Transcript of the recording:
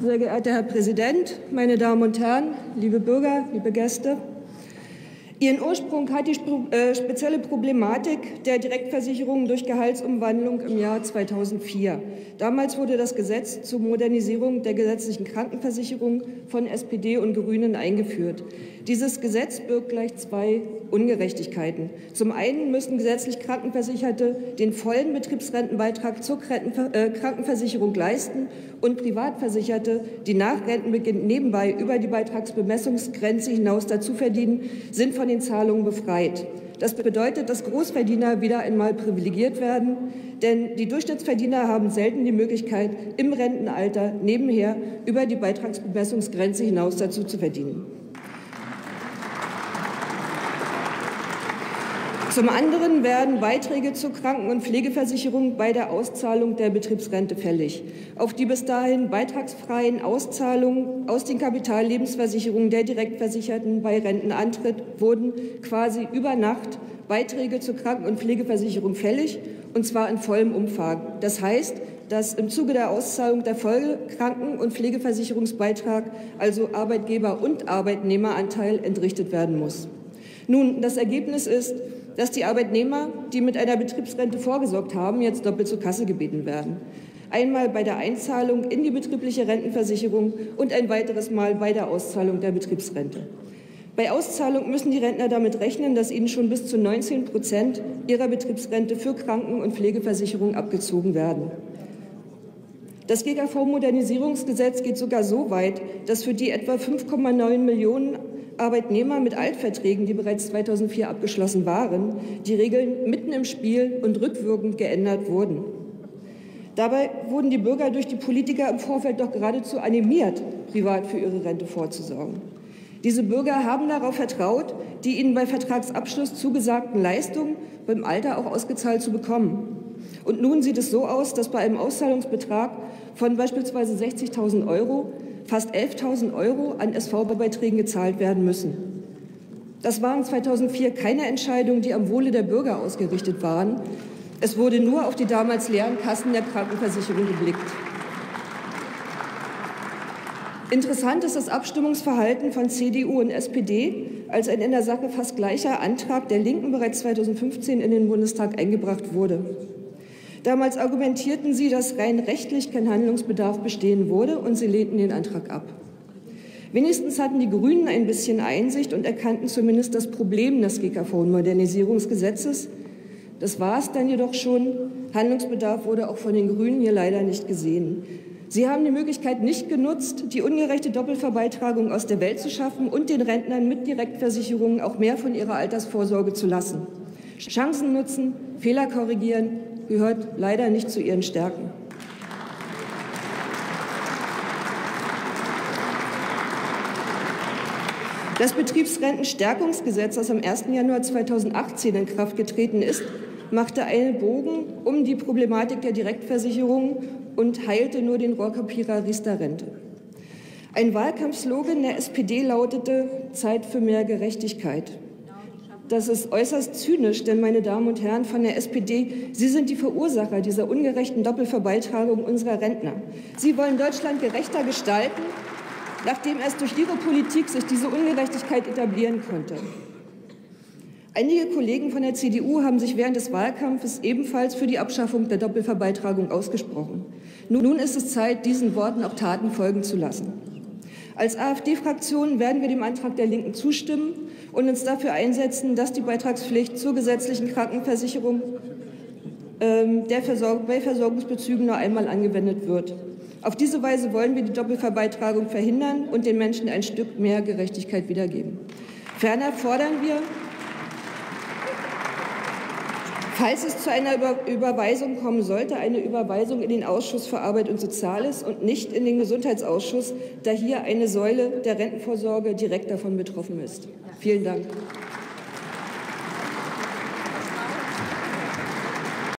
Sehr geehrter Herr Präsident, meine Damen und Herren, liebe Bürger, liebe Gäste! Ihren Ursprung hat die äh, spezielle Problematik der Direktversicherung durch Gehaltsumwandlung im Jahr 2004. Damals wurde das Gesetz zur Modernisierung der gesetzlichen Krankenversicherung von SPD und Grünen eingeführt. Dieses Gesetz birgt gleich zwei Ungerechtigkeiten. Zum einen müssen gesetzlich Krankenversicherte den vollen Betriebsrentenbeitrag zur äh, Krankenversicherung leisten und Privatversicherte, die nach Rentenbeginn nebenbei über die Beitragsbemessungsgrenze hinaus dazu verdienen, sind von den Zahlungen befreit. Das bedeutet, dass Großverdiener wieder einmal privilegiert werden, denn die Durchschnittsverdiener haben selten die Möglichkeit, im Rentenalter nebenher über die Beitragsbemessungsgrenze hinaus dazu zu verdienen. Zum anderen werden Beiträge zur Kranken- und Pflegeversicherung bei der Auszahlung der Betriebsrente fällig. Auf die bis dahin beitragsfreien Auszahlungen aus den Kapitallebensversicherungen der Direktversicherten bei Rentenantritt wurden quasi über Nacht Beiträge zur Kranken- und Pflegeversicherung fällig, und zwar in vollem Umfang. Das heißt, dass im Zuge der Auszahlung der Folgekranken- und Pflegeversicherungsbeitrag also Arbeitgeber- und Arbeitnehmeranteil entrichtet werden muss. Nun, das Ergebnis ist, dass die Arbeitnehmer, die mit einer Betriebsrente vorgesorgt haben, jetzt doppelt zur Kasse gebeten werden. Einmal bei der Einzahlung in die betriebliche Rentenversicherung und ein weiteres Mal bei der Auszahlung der Betriebsrente. Bei Auszahlung müssen die Rentner damit rechnen, dass ihnen schon bis zu 19 Prozent ihrer Betriebsrente für Kranken- und Pflegeversicherung abgezogen werden. Das GKV-Modernisierungsgesetz geht sogar so weit, dass für die etwa 5,9 Millionen Arbeitnehmer mit Altverträgen, die bereits 2004 abgeschlossen waren, die Regeln mitten im Spiel und rückwirkend geändert wurden. Dabei wurden die Bürger durch die Politiker im Vorfeld doch geradezu animiert, privat für ihre Rente vorzusorgen. Diese Bürger haben darauf vertraut, die ihnen bei Vertragsabschluss zugesagten Leistungen beim Alter auch ausgezahlt zu bekommen. Und nun sieht es so aus, dass bei einem Auszahlungsbetrag von beispielsweise 60.000 Euro fast 11.000 Euro an SV-Beiträgen gezahlt werden müssen. Das waren 2004 keine Entscheidungen, die am Wohle der Bürger ausgerichtet waren. Es wurde nur auf die damals leeren Kassen der Krankenversicherung geblickt. Interessant ist das Abstimmungsverhalten von CDU und SPD, als ein in der Sache fast gleicher Antrag der Linken bereits 2015 in den Bundestag eingebracht wurde. Damals argumentierten sie, dass rein rechtlich kein Handlungsbedarf bestehen würde, und sie lehnten den Antrag ab. Wenigstens hatten die Grünen ein bisschen Einsicht und erkannten zumindest das Problem des GKV-Modernisierungsgesetzes. Das war es dann jedoch schon. Handlungsbedarf wurde auch von den Grünen hier leider nicht gesehen. Sie haben die Möglichkeit nicht genutzt, die ungerechte Doppelverbeitragung aus der Welt zu schaffen und den Rentnern mit Direktversicherungen auch mehr von ihrer Altersvorsorge zu lassen. Chancen nutzen, Fehler korrigieren, gehört leider nicht zu ihren Stärken. Das Betriebsrentenstärkungsgesetz, das am 1. Januar 2018 in Kraft getreten ist, machte einen Bogen um die Problematik der Direktversicherung und heilte nur den Rohrkrepierer Riester-Rente. Ein Wahlkampfslogan der SPD lautete Zeit für mehr Gerechtigkeit. Das ist äußerst zynisch, denn, meine Damen und Herren von der SPD, Sie sind die Verursacher dieser ungerechten Doppelverbeitragung unserer Rentner. Sie wollen Deutschland gerechter gestalten, nachdem erst durch Ihre Politik sich diese Ungerechtigkeit etablieren konnte. Einige Kollegen von der CDU haben sich während des Wahlkampfes ebenfalls für die Abschaffung der Doppelverbeitragung ausgesprochen. Nun ist es Zeit, diesen Worten auch Taten folgen zu lassen. Als AfD-Fraktion werden wir dem Antrag der Linken zustimmen und uns dafür einsetzen, dass die Beitragspflicht zur gesetzlichen Krankenversicherung ähm, Versorg bei Versorgungsbezügen nur einmal angewendet wird. Auf diese Weise wollen wir die Doppelverbeitragung verhindern und den Menschen ein Stück mehr Gerechtigkeit wiedergeben. Ferner fordern wir, Falls es zu einer Über Überweisung kommen sollte, eine Überweisung in den Ausschuss für Arbeit und Soziales und nicht in den Gesundheitsausschuss, da hier eine Säule der Rentenvorsorge direkt davon betroffen ist. Vielen Dank.